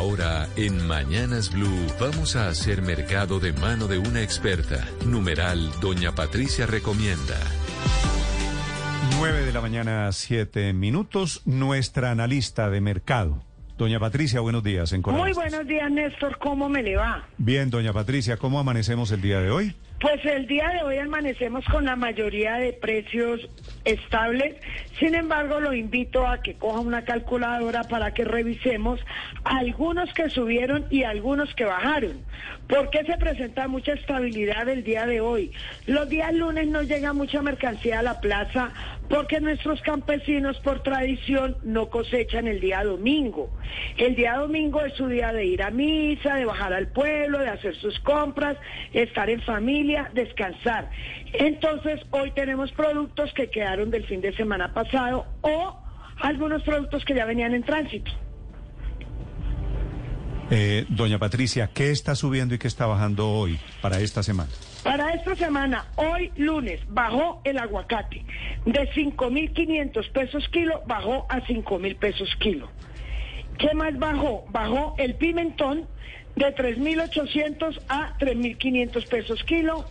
Ahora, en Mañanas Blue, vamos a hacer mercado de mano de una experta. Numeral, Doña Patricia recomienda. 9 de la mañana, 7 minutos. Nuestra analista de mercado. Doña Patricia, buenos días. En Muy buenos días, Néstor. ¿Cómo me le va? Bien, doña Patricia, ¿cómo amanecemos el día de hoy? Pues el día de hoy amanecemos con la mayoría de precios estables. Sin embargo, lo invito a que coja una calculadora para que revisemos algunos que subieron y algunos que bajaron. ¿Por qué se presenta mucha estabilidad el día de hoy? Los días lunes no llega mucha mercancía a la plaza porque nuestros campesinos por tradición no cosechan el día domingo. El día domingo es su día de ir a misa, de bajar al pueblo, de hacer sus compras, estar en familia, descansar. Entonces hoy tenemos productos que quedaron del fin de semana pasado o algunos productos que ya venían en tránsito. Eh, doña Patricia, ¿qué está subiendo y qué está bajando hoy para esta semana? Para esta semana, hoy lunes, bajó el aguacate. De 5.500 pesos kilo, bajó a 5.000 pesos kilo. ¿Qué más bajó? Bajó el pimentón de 3.800 a 3.500 pesos kilo.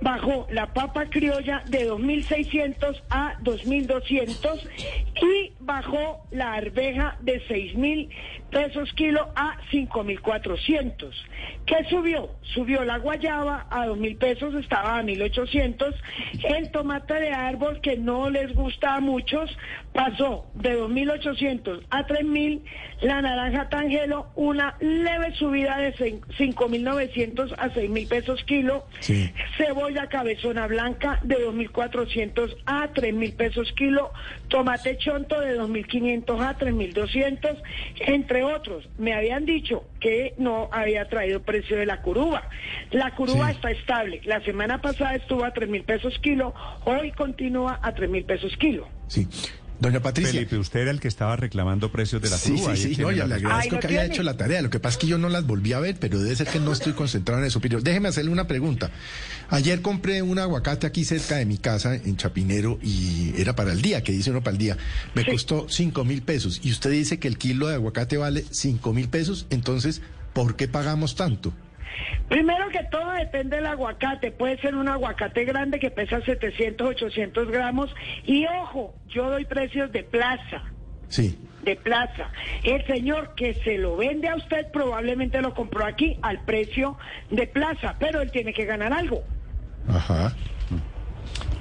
Bajó la papa criolla de 2.600 a 2.200 y bajó la arveja de 6.000 pesos kilo a 5.400. ¿Qué subió? Subió la guayaba a 2.000 pesos, estaba a 1.800. El tomate de árbol, que no les gusta a muchos, pasó de 2.800 a 3.000. La naranja tangelo, una leve subida de 5.900 a 6.000 pesos kilo. Cebolla cabezona blanca de 2.400 a 3.000 pesos kilo. Tomate chonto de 2.500 a 3.200. Entre otros, me habían dicho que no había traído precio de la curuba. La curuba está estable. La semana pasada estuvo a 3.000 pesos kilo. Hoy continúa a 3.000 pesos kilo. Sí. Doña Patricia. Felipe, usted era el que estaba reclamando precios de la sí, Sí, sí, no, ya le agradezco que haya hecho la tarea. Lo que pasa es que yo no las volví a ver, pero debe ser que no estoy concentrado en eso. Pero déjeme hacerle una pregunta. Ayer compré un aguacate aquí cerca de mi casa, en Chapinero, y era para el día, que dice uno para el día. Me costó cinco mil pesos. Y usted dice que el kilo de aguacate vale cinco mil pesos. Entonces, ¿por qué pagamos tanto? Primero que todo depende del aguacate. Puede ser un aguacate grande que pesa 700, 800 gramos. Y ojo, yo doy precios de plaza. Sí. De plaza. El señor que se lo vende a usted probablemente lo compró aquí al precio de plaza, pero él tiene que ganar algo. Ajá.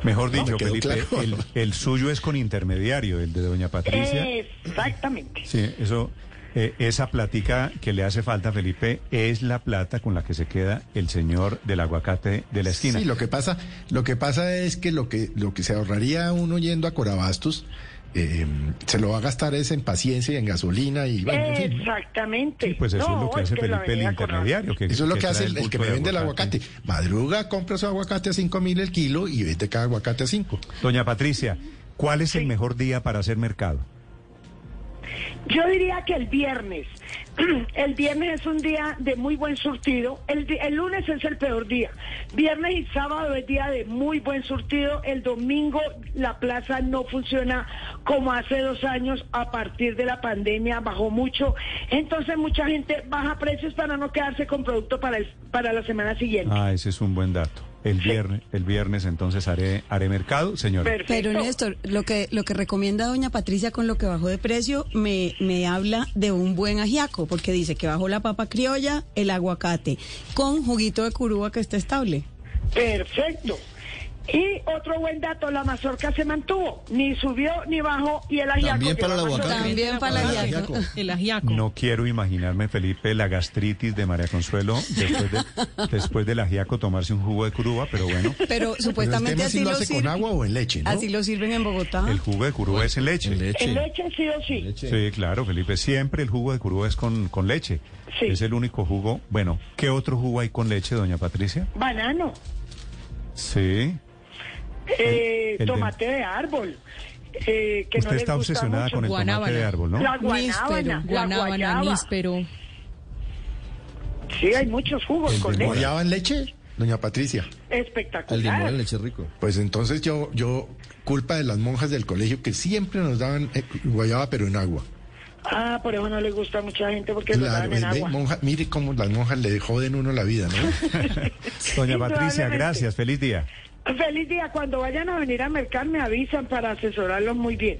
Mejor dicho, Felipe, el, el, suyo es con intermediario, el de doña Patricia. Exactamente. Sí, eso, eh, esa platica que le hace falta, Felipe, es la plata con la que se queda el señor del aguacate de la esquina. Sí, lo que pasa, lo que pasa es que lo que, lo que se ahorraría uno yendo a Corabastos, eh, se lo va a gastar es en paciencia y en gasolina y bueno, en fin, Exactamente. Sí, pues eso no, es lo que hace Felipe el intermediario. Que, eso es lo que, que hace el, el, que me vende el aguacate. Madruga, compra su aguacate a cinco mil el kilo y vende cada aguacate a cinco. Doña Patricia, ¿cuál es sí. el mejor día para hacer mercado? Yo diría que el viernes. El viernes es un día de muy buen surtido. El, el, lunes es el peor día. Viernes y sábado es día de muy buen surtido. El domingo la plaza no funciona como hace dos años. A partir de la pandemia bajó mucho. Entonces mucha gente baja precios para no quedarse con producto para, el, para la semana siguiente. Ah, ese es un buen dato. El viernes, el viernes entonces haré haré mercado, señor. Pero Néstor, lo que lo que recomienda doña Patricia con lo que bajó de precio me, me habla de un buen ajiaco, porque dice que bajó la papa criolla, el aguacate, con juguito de curúa que está estable. Perfecto. Y otro buen dato, la mazorca se mantuvo, ni subió ni bajó y el ajiaco. También para el aguacate. También para el ajiaco. El ajiaco. No quiero imaginarme, Felipe, la gastritis de María Consuelo después, de, después del ajiaco tomarse un jugo de curúa, pero bueno. Pero supuestamente pero así si lo, lo hace sirven. con agua o en leche, ¿no? Así lo sirven en Bogotá. El jugo de curúa es en leche. En leche. En leche sí o sí. Sí, claro, Felipe. Siempre el jugo de curúa es con, con leche. Sí. Es el único jugo. Bueno, ¿qué otro jugo hay con leche, doña Patricia? Banano, Sí. Eh, tomate de árbol. Eh, que Usted no está obsesionada mucho. con el guanábana. tomate de árbol, ¿no? La guanábana, níspero, la guanábana, níspero. Sí, hay muchos jugos el con guayaba en leche, doña Patricia. Espectacular. El limón en leche rico. Pues entonces yo, yo, culpa de las monjas del colegio que siempre nos daban eh, guayaba pero en agua. Ah, por eso no le gusta a mucha gente porque claro, dan en agua. Monja, mire cómo las monjas le joden uno la vida, ¿no? Doña Patricia, gracias, feliz día. Feliz día. Cuando vayan a venir a mercar, me avisan para asesorarlos muy bien.